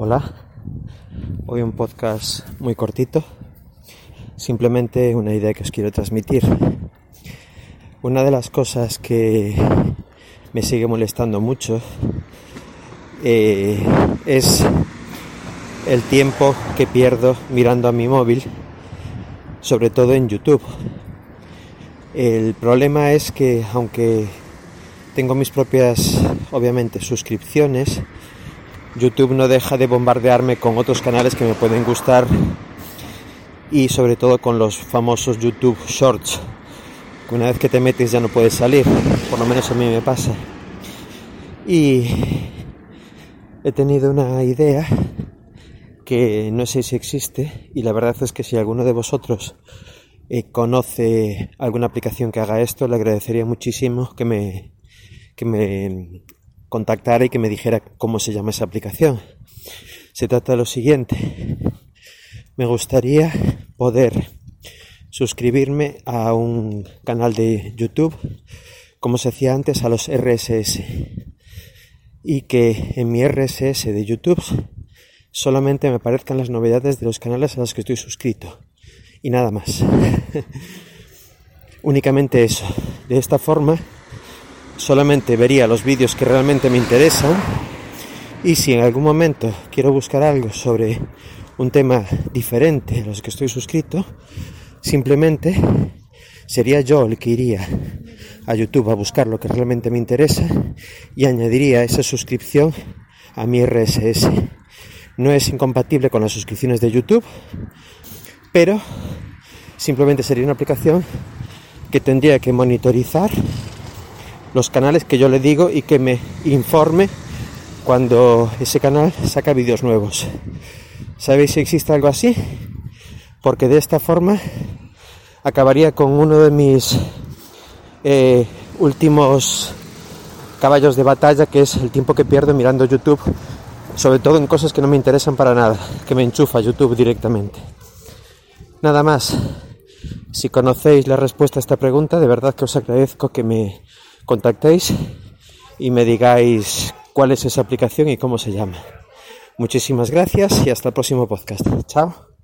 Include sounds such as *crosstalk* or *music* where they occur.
Hola, hoy un podcast muy cortito, simplemente una idea que os quiero transmitir. Una de las cosas que me sigue molestando mucho eh, es el tiempo que pierdo mirando a mi móvil, sobre todo en YouTube. El problema es que aunque tengo mis propias, obviamente, suscripciones, YouTube no deja de bombardearme con otros canales que me pueden gustar y sobre todo con los famosos YouTube Shorts. Una vez que te metes ya no puedes salir, por lo menos a mí me pasa. Y he tenido una idea que no sé si existe y la verdad es que si alguno de vosotros eh, conoce alguna aplicación que haga esto, le agradecería muchísimo que me, que me contactara y que me dijera cómo se llama esa aplicación. Se trata de lo siguiente. Me gustaría poder suscribirme a un canal de YouTube como se hacía antes a los RSS y que en mi RSS de YouTube solamente me aparezcan las novedades de los canales a los que estoy suscrito y nada más. *laughs* Únicamente eso. De esta forma solamente vería los vídeos que realmente me interesan y si en algún momento quiero buscar algo sobre un tema diferente a los que estoy suscrito, simplemente sería yo el que iría a YouTube a buscar lo que realmente me interesa y añadiría esa suscripción a mi RSS. No es incompatible con las suscripciones de YouTube, pero simplemente sería una aplicación que tendría que monitorizar los canales que yo le digo y que me informe cuando ese canal saca vídeos nuevos. ¿Sabéis si existe algo así? Porque de esta forma acabaría con uno de mis eh, últimos caballos de batalla, que es el tiempo que pierdo mirando YouTube, sobre todo en cosas que no me interesan para nada, que me enchufa YouTube directamente. Nada más. Si conocéis la respuesta a esta pregunta, de verdad que os agradezco que me contactéis y me digáis cuál es esa aplicación y cómo se llama. Muchísimas gracias y hasta el próximo podcast. Chao.